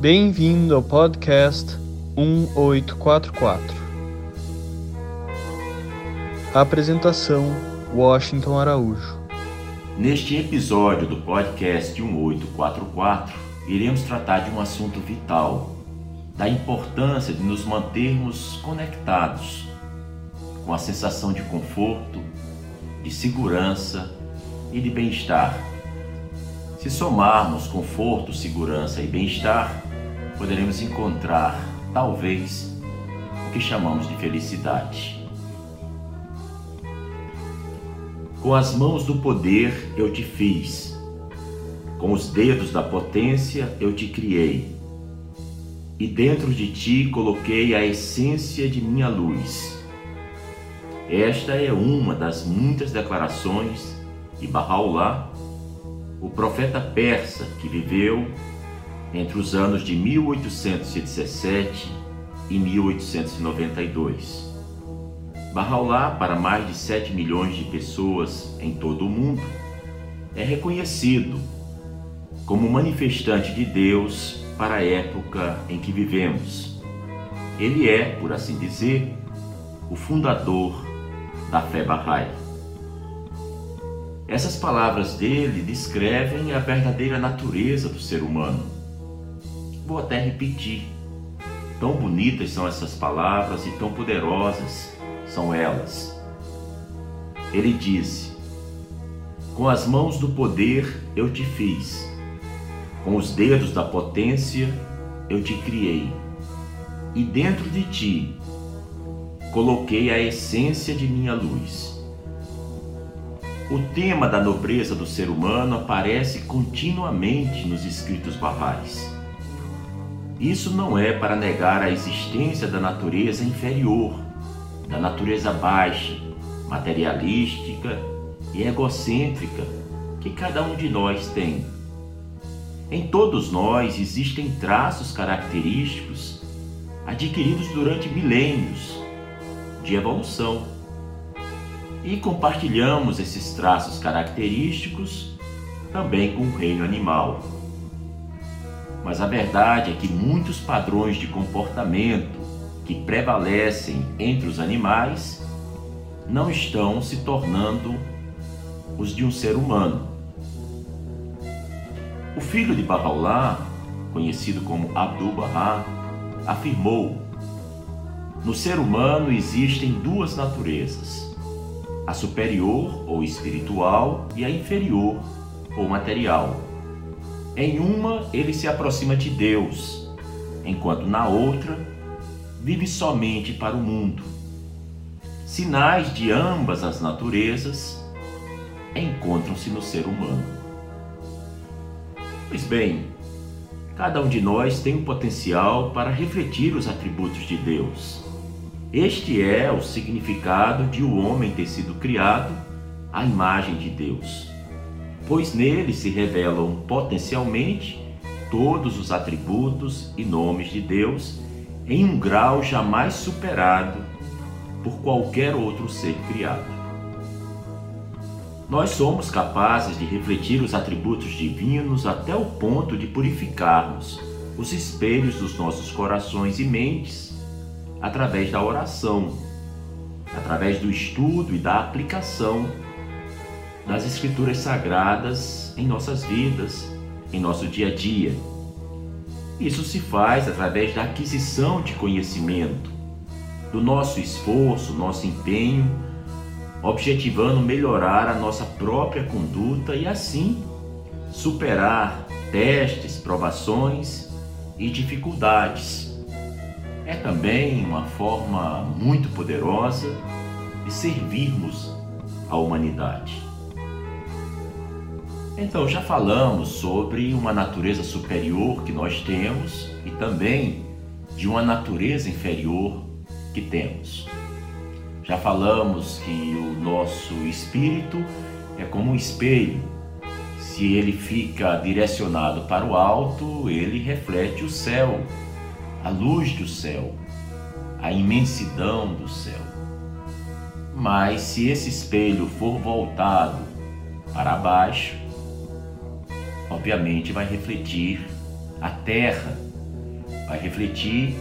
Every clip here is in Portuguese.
Bem-vindo ao podcast 1844. Apresentação: Washington Araújo. Neste episódio do podcast 1844, iremos tratar de um assunto vital, da importância de nos mantermos conectados, com a sensação de conforto, de segurança e de bem-estar. Se somarmos conforto, segurança e bem-estar, poderemos encontrar, talvez, o que chamamos de felicidade. Com as mãos do poder eu te fiz, com os dedos da potência eu te criei, e dentro de ti coloquei a essência de minha luz. Esta é uma das muitas declarações de Bahá'u'lláh, o profeta persa que viveu entre os anos de 1817 e 1892. Bahá'u'lláh, para mais de 7 milhões de pessoas em todo o mundo, é reconhecido como manifestante de Deus para a época em que vivemos. Ele é, por assim dizer, o fundador da fé Bahá'í. Essas palavras dele descrevem a verdadeira natureza do ser humano. Vou até repetir. Tão bonitas são essas palavras e tão poderosas são elas. Ele disse: Com as mãos do poder eu te fiz, com os dedos da potência eu te criei, e dentro de ti coloquei a essência de minha luz. O tema da nobreza do ser humano aparece continuamente nos escritos barrais. Isso não é para negar a existência da natureza inferior, da natureza baixa, materialística e egocêntrica que cada um de nós tem. Em todos nós existem traços característicos adquiridos durante milênios de evolução. E compartilhamos esses traços característicos também com o reino animal. Mas a verdade é que muitos padrões de comportamento que prevalecem entre os animais não estão se tornando os de um ser humano. O filho de Bahá'u'lláh, conhecido como Abdu'l-Bahá, afirmou no ser humano existem duas naturezas: a superior ou espiritual e a inferior ou material. Em uma, ele se aproxima de Deus, enquanto na outra, vive somente para o mundo. Sinais de ambas as naturezas encontram-se no ser humano. Pois bem, cada um de nós tem o um potencial para refletir os atributos de Deus este é o significado de o homem ter sido criado à imagem de Deus, pois nele se revelam potencialmente todos os atributos e nomes de Deus em um grau jamais superado por qualquer outro ser criado. Nós somos capazes de refletir os atributos divinos até o ponto de purificarmos os espelhos dos nossos corações e mentes através da oração, através do estudo e da aplicação das Escrituras Sagradas em nossas vidas, em nosso dia a dia. Isso se faz através da aquisição de conhecimento, do nosso esforço, nosso empenho, objetivando melhorar a nossa própria conduta e assim superar testes, provações e dificuldades é também uma forma muito poderosa de servirmos a humanidade. Então, já falamos sobre uma natureza superior que nós temos e também de uma natureza inferior que temos. Já falamos que o nosso espírito é como um espelho. Se ele fica direcionado para o alto, ele reflete o céu, a luz do céu, a imensidão do céu. Mas se esse espelho for voltado para baixo, obviamente vai refletir a terra vai refletir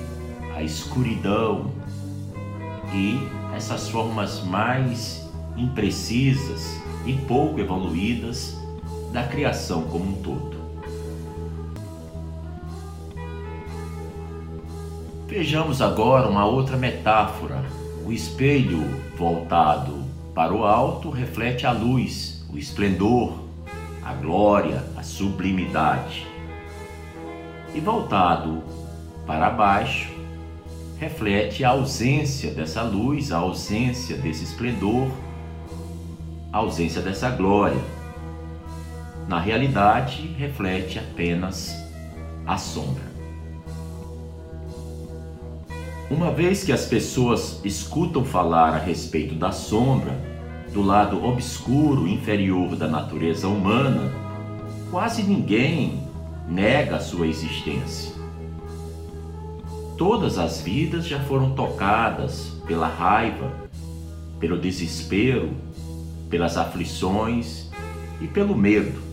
a escuridão e essas formas mais imprecisas e pouco evoluídas da criação como um todo. Vejamos agora uma outra metáfora. O espelho voltado para o alto reflete a luz, o esplendor, a glória, a sublimidade. E voltado para baixo, reflete a ausência dessa luz, a ausência desse esplendor, a ausência dessa glória. Na realidade, reflete apenas a sombra. Uma vez que as pessoas escutam falar a respeito da sombra, do lado obscuro inferior da natureza humana, quase ninguém nega sua existência. Todas as vidas já foram tocadas pela raiva, pelo desespero, pelas aflições e pelo medo.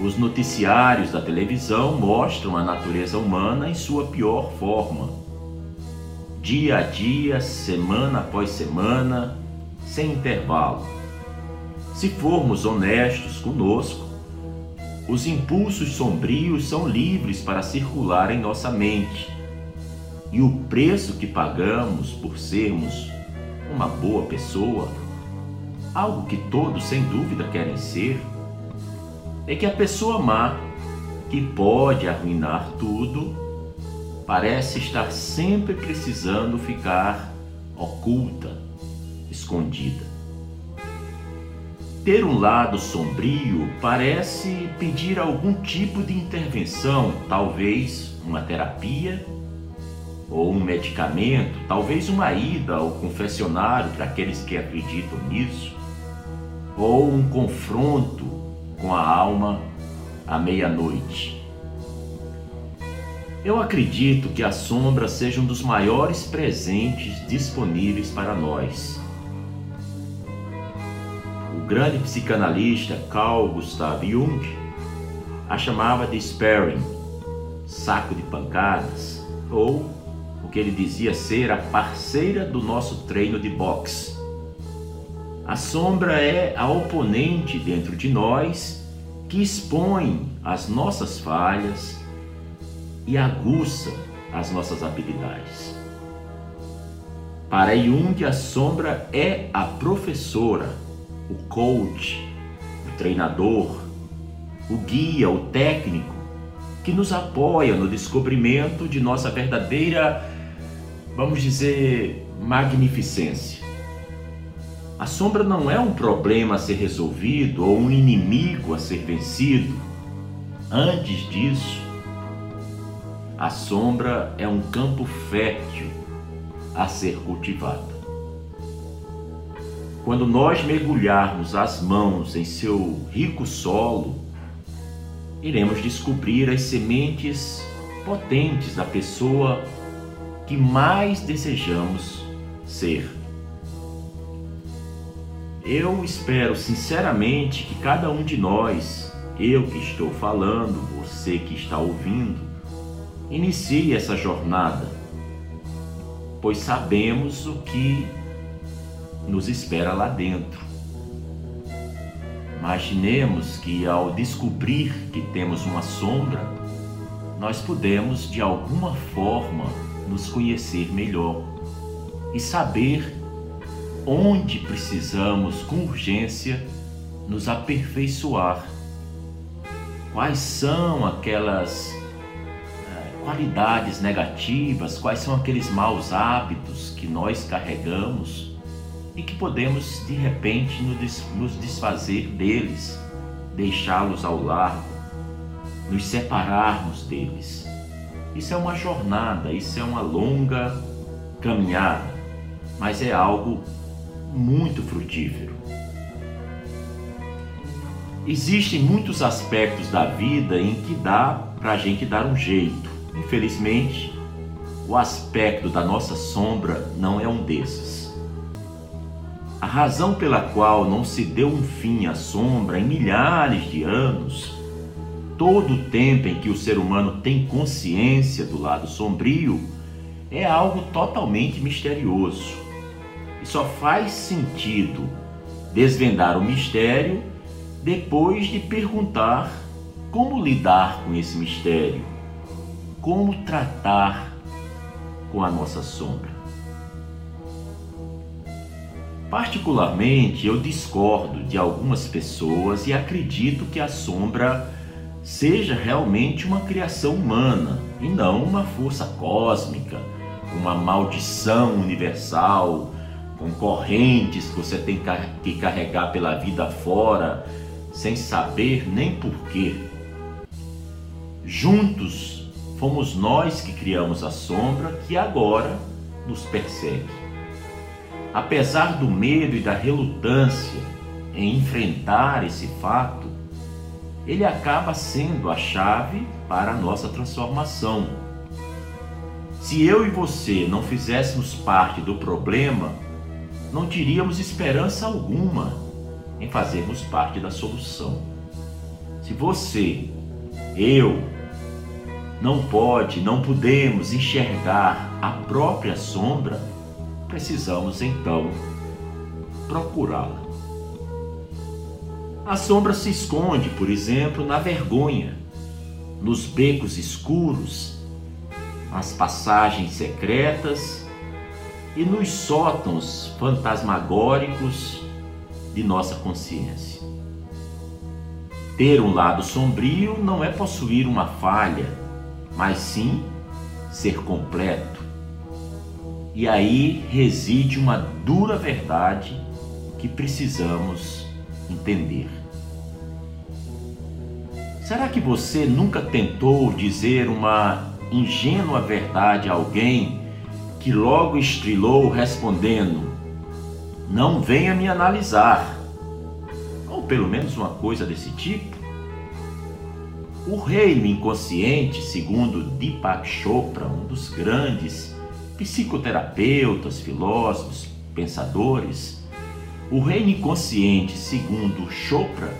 Os noticiários da televisão mostram a natureza humana em sua pior forma. Dia a dia, semana após semana, sem intervalo. Se formos honestos conosco, os impulsos sombrios são livres para circular em nossa mente. E o preço que pagamos por sermos uma boa pessoa, algo que todos sem dúvida querem ser, é que a pessoa má, que pode arruinar tudo, parece estar sempre precisando ficar oculta, escondida. Ter um lado sombrio parece pedir algum tipo de intervenção, talvez uma terapia ou um medicamento, talvez uma ida ao confessionário para aqueles que acreditam nisso, ou um confronto com a alma à meia-noite. Eu acredito que a sombra seja um dos maiores presentes disponíveis para nós. Grande psicanalista Carl Gustav Jung a chamava de sparring, saco de pancadas, ou o que ele dizia ser a parceira do nosso treino de boxe. A sombra é a oponente dentro de nós que expõe as nossas falhas e aguça as nossas habilidades. Para Jung, a sombra é a professora, o coach, o treinador, o guia, o técnico que nos apoia no descobrimento de nossa verdadeira, vamos dizer, magnificência. A sombra não é um problema a ser resolvido ou um inimigo a ser vencido. Antes disso, a sombra é um campo fértil a ser cultivado. Quando nós mergulharmos as mãos em seu rico solo, iremos descobrir as sementes potentes da pessoa que mais desejamos ser. Eu espero sinceramente que cada um de nós, eu que estou falando, você que está ouvindo, inicie essa jornada, pois sabemos o que nos espera lá dentro. Imaginemos que ao descobrir que temos uma sombra, nós podemos de alguma forma nos conhecer melhor e saber onde precisamos com urgência nos aperfeiçoar. Quais são aquelas eh, qualidades negativas, quais são aqueles maus hábitos que nós carregamos e que podemos de repente nos desfazer deles, deixá-los ao largo, nos separarmos deles. Isso é uma jornada, isso é uma longa caminhada, mas é algo muito frutífero. Existem muitos aspectos da vida em que dá para a gente dar um jeito. Infelizmente, o aspecto da nossa sombra não é um desses. A razão pela qual não se deu um fim à sombra em milhares de anos todo o tempo em que o ser humano tem consciência do lado sombrio é algo totalmente misterioso. E só faz sentido desvendar o mistério depois de perguntar como lidar com esse mistério, como tratar com a nossa sombra. Particularmente, eu discordo de algumas pessoas e acredito que a sombra seja realmente uma criação humana e não uma força cósmica, uma maldição universal, com correntes que você tem que carregar pela vida fora, sem saber nem porquê. Juntos fomos nós que criamos a sombra que agora nos persegue apesar do medo e da relutância em enfrentar esse fato, ele acaba sendo a chave para a nossa transformação. Se eu e você não fizéssemos parte do problema, não teríamos esperança alguma em fazermos parte da solução. Se você, eu, não pode, não podemos enxergar a própria sombra, precisamos então procurá-la. A sombra se esconde, por exemplo, na vergonha, nos becos escuros, nas passagens secretas e nos sótãos fantasmagóricos de nossa consciência. Ter um lado sombrio não é possuir uma falha, mas sim ser completo, e aí reside uma dura verdade que precisamos entender. Será que você nunca tentou dizer uma ingênua verdade a alguém que logo estrilou respondendo: Não venha me analisar? Ou pelo menos uma coisa desse tipo? O reino inconsciente, segundo Deepak Chopra, um dos grandes psicoterapeutas, filósofos, pensadores, o reino inconsciente, segundo Chopra,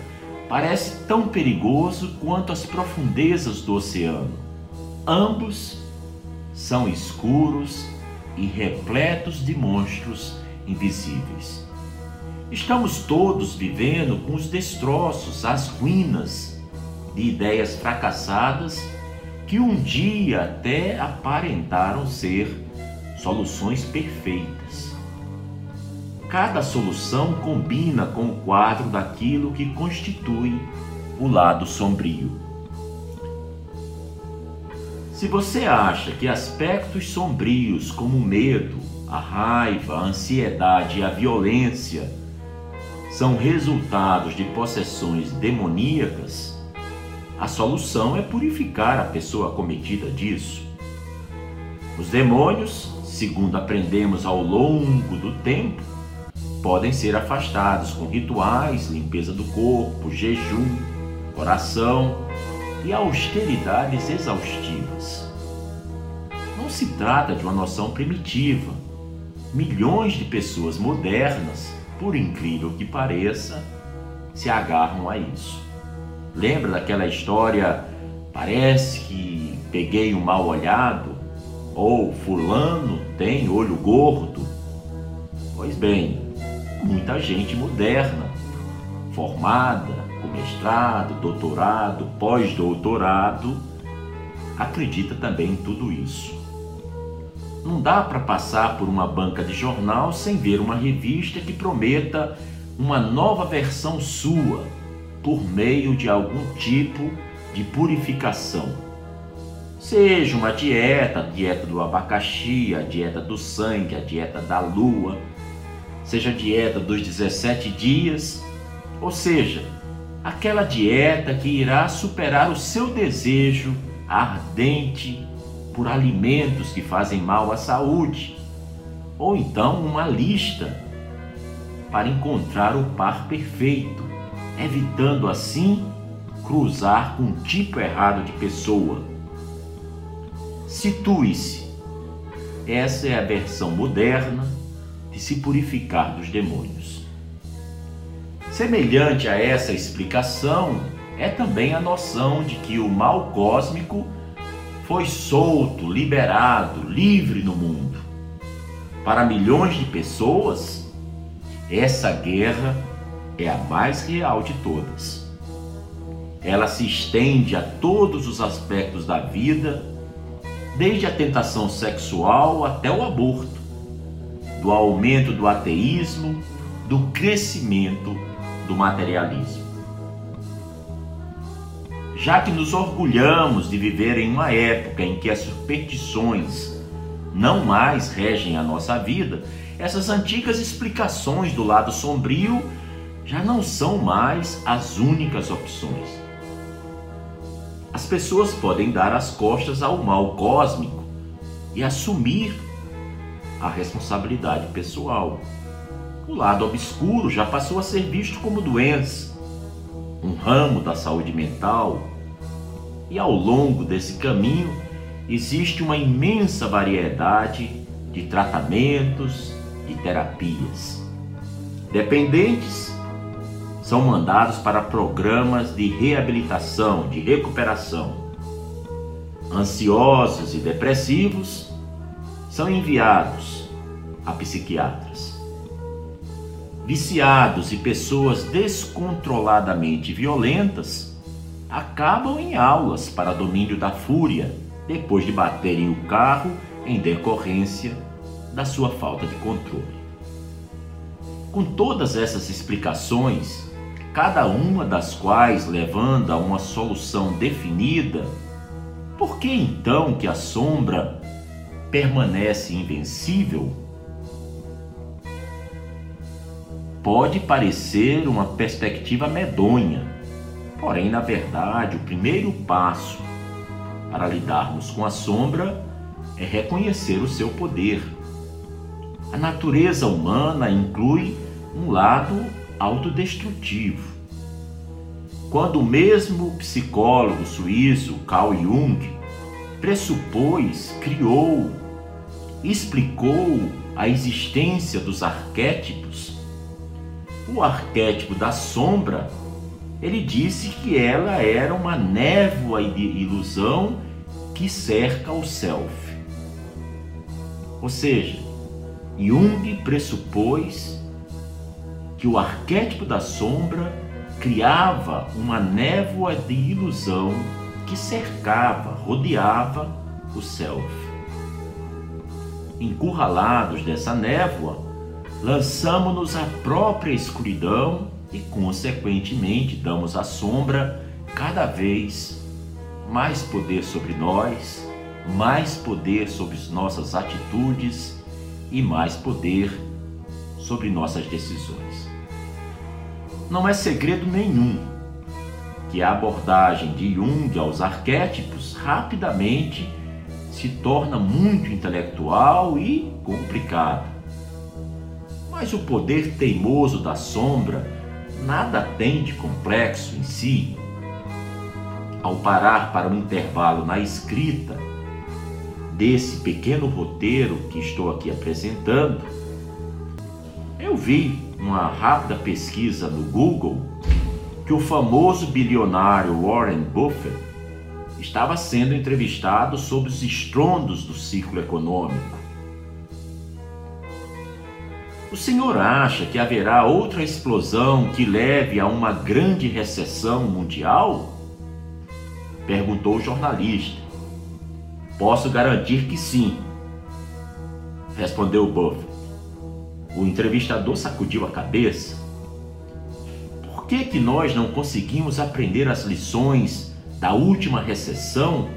parece tão perigoso quanto as profundezas do oceano. Ambos são escuros e repletos de monstros invisíveis. Estamos todos vivendo com os destroços, as ruínas de ideias fracassadas que um dia até aparentaram ser soluções perfeitas. Cada solução combina com o quadro daquilo que constitui o lado sombrio. Se você acha que aspectos sombrios como o medo, a raiva, a ansiedade e a violência são resultados de possessões demoníacas, a solução é purificar a pessoa cometida disso. Os demônios segundo aprendemos ao longo do tempo, podem ser afastados com rituais, limpeza do corpo, jejum, oração e austeridades exaustivas. Não se trata de uma noção primitiva. Milhões de pessoas modernas, por incrível que pareça, se agarram a isso. Lembra daquela história? Parece que peguei um mal olhado ou fulano tem olho gordo. Pois bem, muita gente moderna, formada, com mestrado, doutorado, pós-doutorado, acredita também em tudo isso. Não dá para passar por uma banca de jornal sem ver uma revista que prometa uma nova versão sua por meio de algum tipo de purificação Seja uma dieta, a dieta do abacaxi, a dieta do sangue, a dieta da lua, seja a dieta dos 17 dias, ou seja, aquela dieta que irá superar o seu desejo ardente por alimentos que fazem mal à saúde, ou então uma lista para encontrar o par perfeito, evitando assim cruzar com um tipo errado de pessoa Situe-se. Essa é a versão moderna de se purificar dos demônios. Semelhante a essa explicação, é também a noção de que o mal cósmico foi solto, liberado, livre no mundo. Para milhões de pessoas, essa guerra é a mais real de todas. Ela se estende a todos os aspectos da vida, desde a tentação sexual até o aborto, do aumento do ateísmo, do crescimento do materialismo já que nos orgulhamos de viver em uma época em que as superstições não mais regem a nossa vida, essas antigas explicações do lado sombrio já não são mais as únicas opções. As pessoas podem dar as costas ao mal cósmico e assumir a responsabilidade pessoal. O lado obscuro já passou a ser visto como doença, um ramo da saúde mental, e ao longo desse caminho existe uma imensa variedade de tratamentos, de terapias. Dependentes são mandados para programas de reabilitação, de recuperação. Ansiosos e depressivos são enviados a psiquiatras. Viciados e pessoas descontroladamente violentas acabam em aulas para domínio da fúria, depois de baterem o carro em decorrência da sua falta de controle. Com todas essas explicações, cada uma das quais levando a uma solução definida, por que então que a sombra permanece invencível? Pode parecer uma perspectiva medonha, Porém, na verdade, o primeiro passo para lidarmos com a sombra é reconhecer o seu poder. A natureza humana inclui um lado autodestrutivo. Quando o mesmo psicólogo suíço Carl Jung pressupôs, criou, explicou a existência dos arquétipos, o arquétipo da sombra ele disse que ela era uma névoa de ilusão que cerca o self. Ou seja, Jung pressupôs que o arquétipo da sombra criava uma névoa de ilusão que cercava, rodeava o self. Encurralados dessa névoa, lançamos-nos à própria escuridão e, consequentemente, damos à sombra cada vez mais poder sobre nós, mais poder sobre nossas atitudes e mais poder sobre nossas decisões. Não é segredo nenhum que a abordagem de Jung aos arquétipos rapidamente se torna muito intelectual e complicada. Mas o poder teimoso da sombra nada tem de complexo em si. Ao parar para um intervalo na escrita desse pequeno roteiro que estou aqui apresentando, eu vi uma rápida pesquisa no Google que o famoso bilionário Warren Buffett estava sendo entrevistado sobre os estrondos do ciclo econômico o senhor acha que haverá outra explosão que leve a uma grande recessão mundial? Perguntou o jornalista. Posso garantir que sim, respondeu Buffett. O entrevistador sacudiu a cabeça. Por que, que nós não conseguimos aprender as lições da última recessão?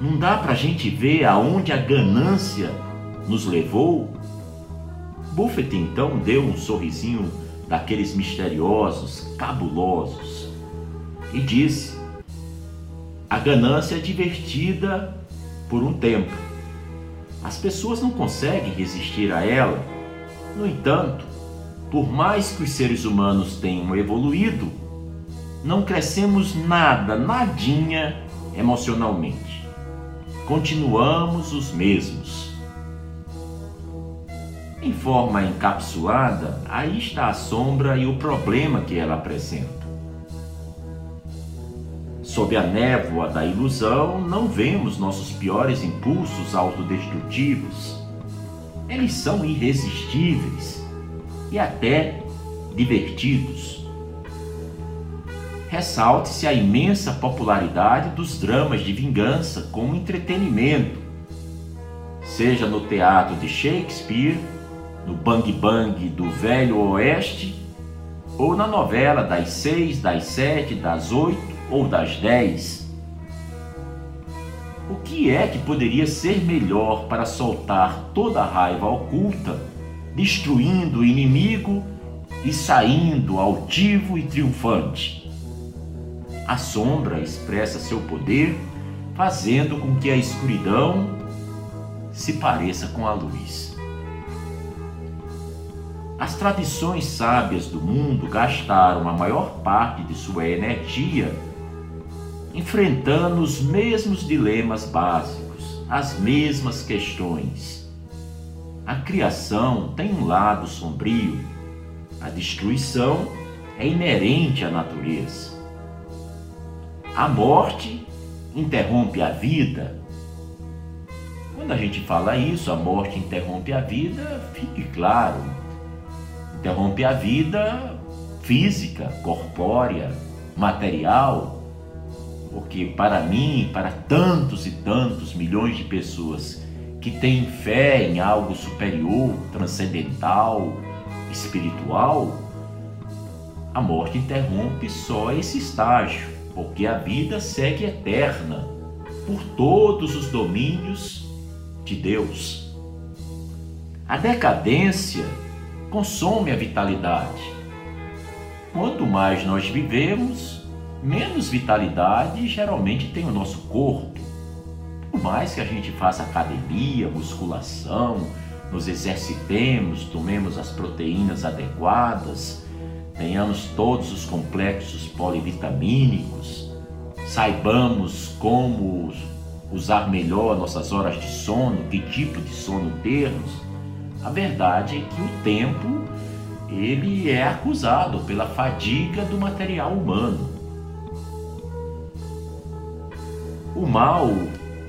Não dá para a gente ver aonde a ganância nos levou? Buffett então deu um sorrisinho daqueles misteriosos, cabulosos, e disse: A ganância é divertida por um tempo. As pessoas não conseguem resistir a ela. No entanto, por mais que os seres humanos tenham evoluído, não crescemos nada, nadinha emocionalmente. Continuamos os mesmos em forma encapsulada, aí está a sombra e o problema que ela apresenta. Sob a névoa da ilusão, não vemos nossos piores impulsos autodestrutivos. Eles são irresistíveis e até divertidos. Ressalte-se a imensa popularidade dos dramas de vingança como entretenimento, seja no teatro de Shakespeare, no Bang Bang do Velho Oeste, ou na novela das seis, das sete, das oito ou das dez. Que é que poderia ser melhor para soltar toda a raiva oculta, destruindo o inimigo e saindo altivo e triunfante? A sombra expressa seu poder, fazendo com que a escuridão se pareça com a luz. As tradições sábias do mundo gastaram a maior parte de sua energia enfrentando os mesmos dilemas básicos, as mesmas questões. A criação tem um lado sombrio, a destruição é inerente à natureza. A morte interrompe a vida. Quando a gente fala isso, a morte interrompe a vida, fique claro, interrompe a vida física, corpórea, material, porque para mim, para tantos e tantos milhões de pessoas que têm fé em algo superior, transcendental, espiritual, a morte interrompe só esse estágio porque a vida segue eterna por todos os domínios de Deus. A decadência consome a vitalidade. Quanto mais nós vivemos, menos vitalidade geralmente tem o nosso corpo. Por mais que a gente faça academia, musculação, nos exercitemos, tomemos as proteínas adequadas, tenhamos todos os complexos polivitamínicos, saibamos como usar melhor nossas horas de sono, que tipo de sono termos, a verdade é que o tempo ele é acusado pela fadiga do material humano. O mal,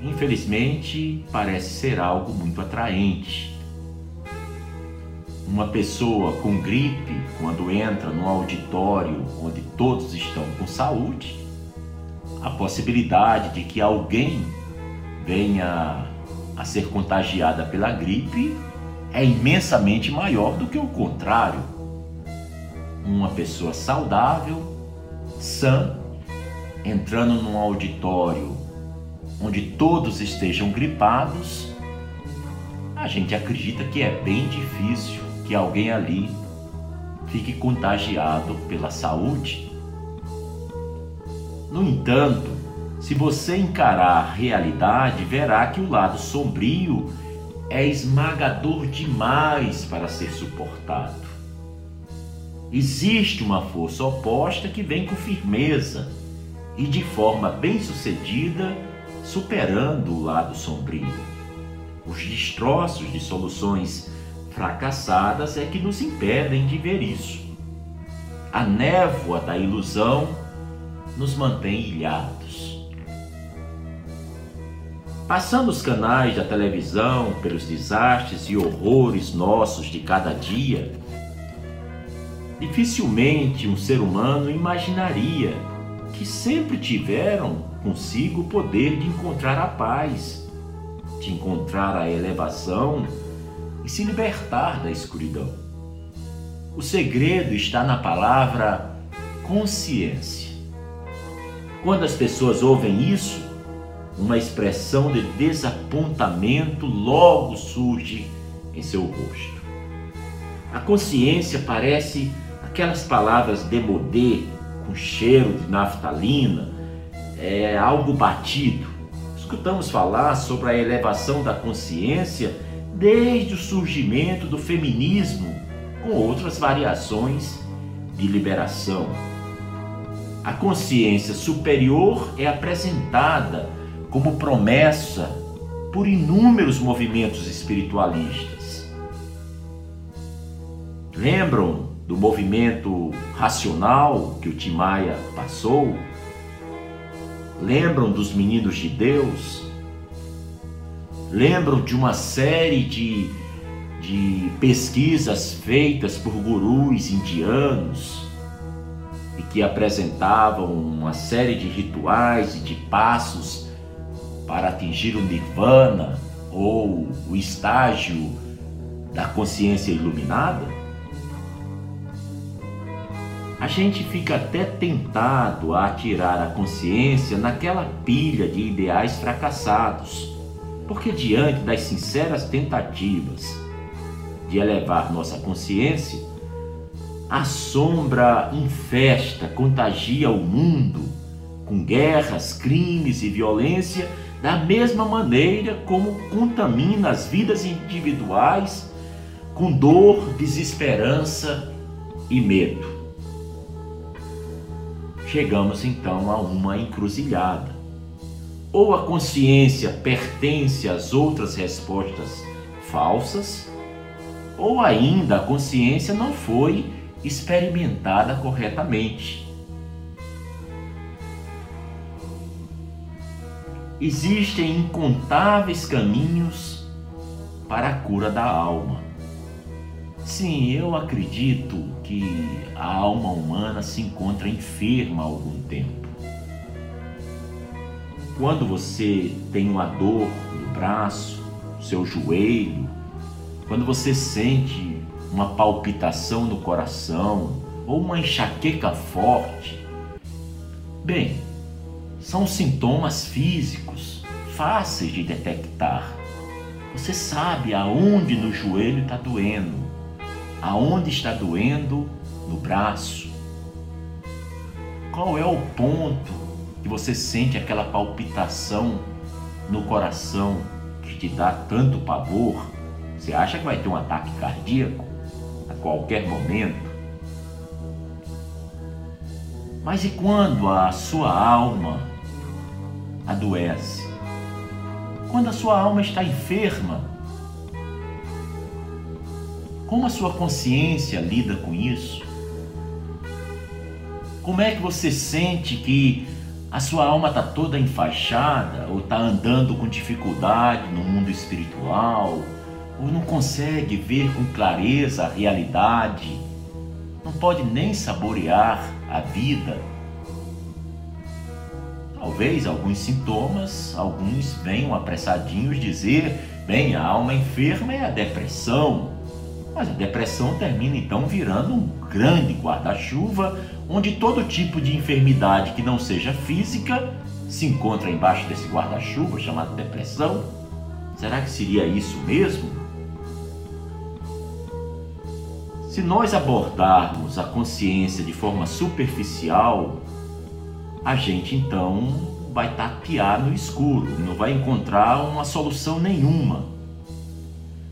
infelizmente, parece ser algo muito atraente uma pessoa com gripe, quando entra num auditório onde todos estão com saúde, a possibilidade de que alguém venha a ser contagiada pela gripe é imensamente maior do que o contrário. Uma pessoa saudável, sã, entrando num auditório onde todos estejam gripados, a gente acredita que é bem difícil que alguém ali fique contagiado pela saúde. No entanto, se você encarar a realidade, verá que o lado sombrio é esmagador demais para ser suportado. Existe uma força oposta que vem com firmeza e de forma bem-sucedida, superando o lado sombrio. Os destroços de soluções fracassadas é que nos impedem de ver isso. A névoa da ilusão nos mantém ilhados. Passando os canais da televisão pelos desastres e horrores nossos de cada dia, dificilmente um ser humano imaginaria que sempre tiveram consigo o poder de encontrar a paz, de encontrar a elevação e se libertar da escuridão. O segredo está na palavra consciência. Quando as pessoas ouvem isso, uma expressão de desapontamento logo surge em seu rosto. A consciência parece aquelas palavras demodê, com cheiro de naftalina, é algo batido. Escutamos falar sobre a elevação da consciência desde o surgimento do feminismo, com outras variações de liberação. A consciência superior é apresentada como promessa por inúmeros movimentos espiritualistas. Lembram do movimento racional que o Timaya passou? Lembram dos meninos de Deus? Lembram de uma série de, de pesquisas feitas por gurus indianos e que apresentavam uma série de rituais e de passos para atingir o nirvana ou o estágio da consciência iluminada? A gente fica até tentado a atirar a consciência naquela pilha de ideais fracassados, porque diante das sinceras tentativas de elevar nossa consciência, a sombra infesta, contagia o mundo com guerras, crimes e violência da mesma maneira como contamina as vidas individuais com dor, desesperança e medo. Chegamos então a uma encruzilhada. Ou a consciência pertence às outras respostas falsas, ou ainda a consciência não foi experimentada corretamente. Existem incontáveis caminhos para a cura da alma. Sim, eu acredito que a alma humana se encontra enferma há algum tempo. Quando você tem uma dor no braço, no seu joelho, quando você sente uma palpitação no coração ou uma enxaqueca forte, bem, são sintomas físicos fáceis de detectar. Você sabe aonde no joelho está doendo, aonde está doendo no braço. Qual é o ponto que você sente aquela palpitação no coração que te dá tanto pavor? Você acha que vai ter um ataque cardíaco a qualquer momento? Mas e quando a sua alma adoece. Quando a sua alma está enferma, como a sua consciência lida com isso? Como é que você sente que a sua alma está toda enfaixada ou está andando com dificuldade no mundo espiritual ou não consegue ver com clareza a realidade, não pode nem saborear a vida? Talvez alguns sintomas, alguns venham apressadinhos dizer, bem, a alma enferma é a depressão. Mas a depressão termina então virando um grande guarda-chuva, onde todo tipo de enfermidade que não seja física se encontra embaixo desse guarda-chuva chamado depressão. Será que seria isso mesmo? Se nós abordarmos a consciência de forma superficial, a gente então vai tatear no escuro, não vai encontrar uma solução nenhuma.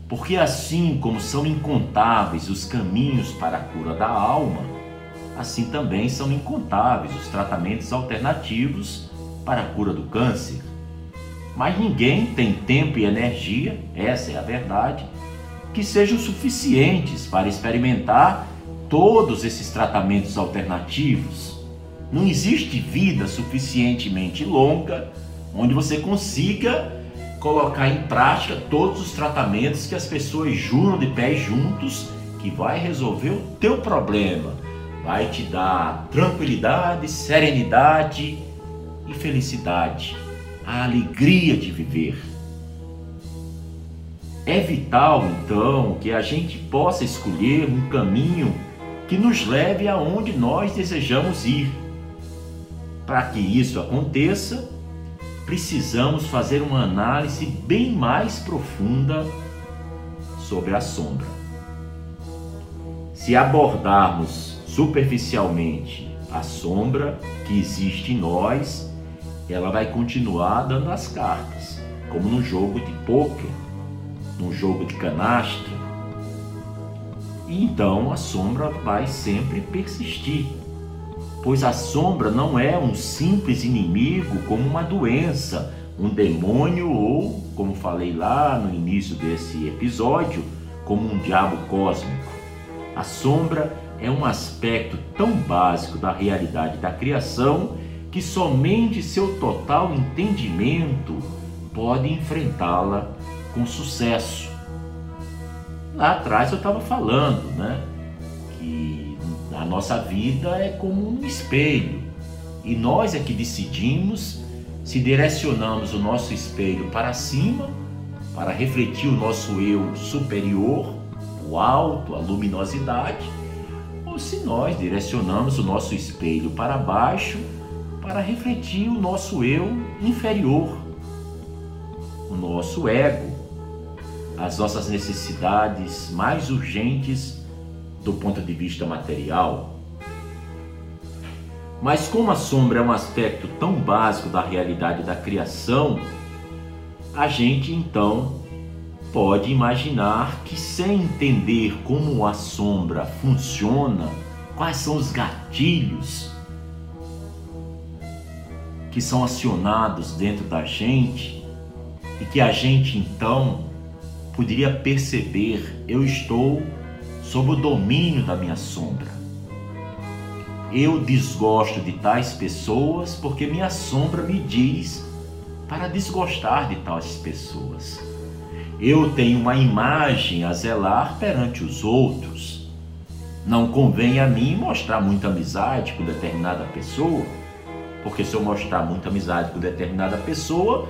Porque assim como são incontáveis os caminhos para a cura da alma, assim também são incontáveis os tratamentos alternativos para a cura do câncer. Mas ninguém tem tempo e energia, essa é a verdade, que sejam suficientes para experimentar todos esses tratamentos alternativos não existe vida suficientemente longa onde você consiga colocar em prática todos os tratamentos que as pessoas juram de pés juntos que vai resolver o teu problema, vai te dar tranquilidade, serenidade e felicidade, a alegria de viver. É vital então que a gente possa escolher um caminho que nos leve aonde nós desejamos ir. Para que isso aconteça, precisamos fazer uma análise bem mais profunda sobre a sombra. Se abordarmos superficialmente a sombra que existe em nós, ela vai continuar dando as cartas, como no jogo de pôquer, num jogo de canastra. E então a sombra vai sempre persistir pois a sombra não é um simples inimigo como uma doença, um demônio ou, como falei lá no início desse episódio, como um diabo cósmico. A sombra é um aspecto tão básico da realidade da criação que somente seu total entendimento pode enfrentá-la com sucesso. Lá atrás eu estava falando, né? Que a nossa vida é como um espelho. E nós é que decidimos se direcionamos o nosso espelho para cima, para refletir o nosso eu superior, o alto, a luminosidade, ou se nós direcionamos o nosso espelho para baixo, para refletir o nosso eu inferior, o nosso ego, as nossas necessidades mais urgentes do ponto de vista material. Mas como a sombra é um aspecto tão básico da realidade da criação, a gente então pode imaginar que sem entender como a sombra funciona, quais são os gatilhos que são acionados dentro da gente e que a gente então poderia perceber: eu estou sob o domínio da minha sombra. Eu desgosto de tais pessoas porque minha sombra me diz para desgostar de tais pessoas. Eu tenho uma imagem a zelar perante os outros. Não convém a mim mostrar muita amizade com determinada pessoa, porque se eu mostrar muita amizade com determinada pessoa,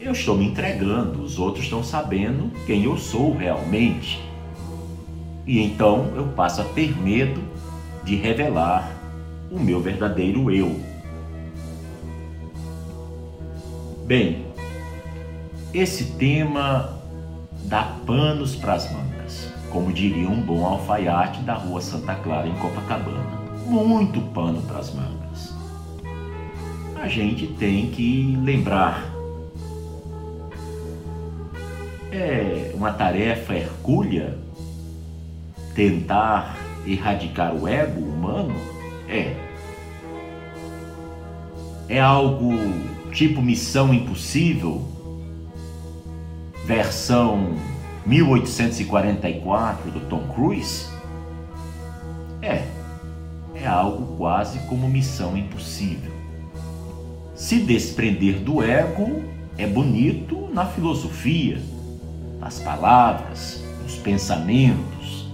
eu estou me entregando, os outros estão sabendo quem eu sou realmente. E então eu passo a ter medo de revelar o meu verdadeiro eu. Bem, esse tema dá panos para as mangas, como diria um bom alfaiate da rua Santa Clara, em Copacabana. Muito pano para as mangas. A gente tem que lembrar. É uma tarefa hercúlea tentar erradicar o ego humano? É. É algo tipo Missão Impossível, versão 1844 do Tom Cruise? É. É algo quase como Missão Impossível. Se desprender do ego é bonito na filosofia, nas palavras, nos pensamentos,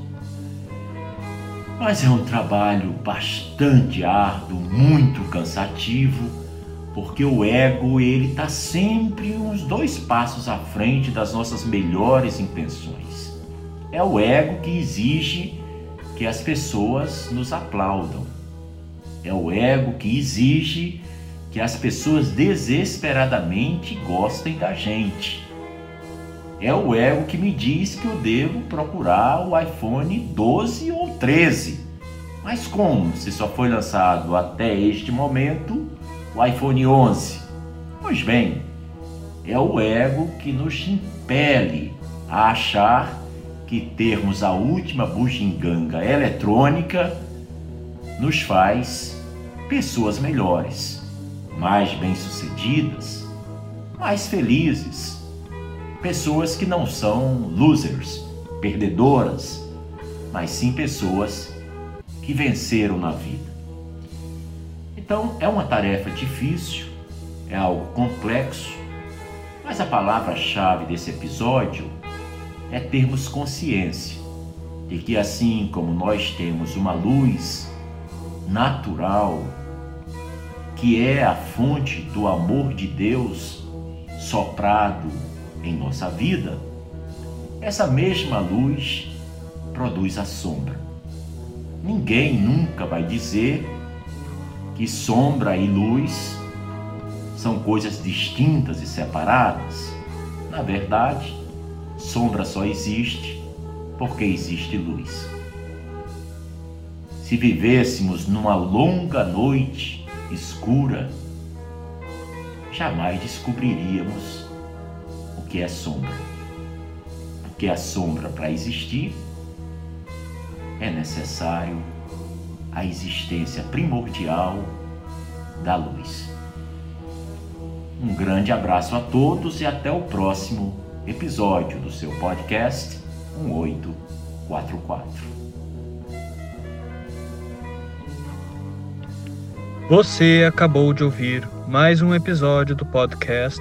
mas é um trabalho bastante árduo, muito cansativo, porque o ego ele está sempre uns dois passos à frente das nossas melhores intenções. É o ego que exige que as pessoas nos aplaudam. É o ego que exige que as pessoas desesperadamente gostem da gente. É o ego que me diz que eu devo procurar o iPhone 12 ou 13. Mas como se só foi lançado até este momento o iPhone 11? Pois bem, é o ego que nos impele a achar que termos a última bugiganga eletrônica nos faz pessoas melhores, mais bem-sucedidas, mais felizes pessoas que não são losers, perdedoras, mas sim pessoas que venceram na vida. Então é uma tarefa difícil, é algo complexo, mas a palavra-chave desse episódio é termos consciência de que assim como nós temos uma luz natural, que é a fonte do amor de Deus soprado em nossa vida, essa mesma luz produz a sombra. Ninguém nunca vai dizer que sombra e luz são coisas distintas e separadas. Na verdade, sombra só existe porque existe luz. Se vivêssemos numa longa noite escura, jamais descobriríamos que é sombra. Porque a sombra, para existir, é necessário a existência primordial da luz. Um grande abraço a todos e até o próximo episódio do seu podcast 1844. Você acabou de ouvir mais um episódio do podcast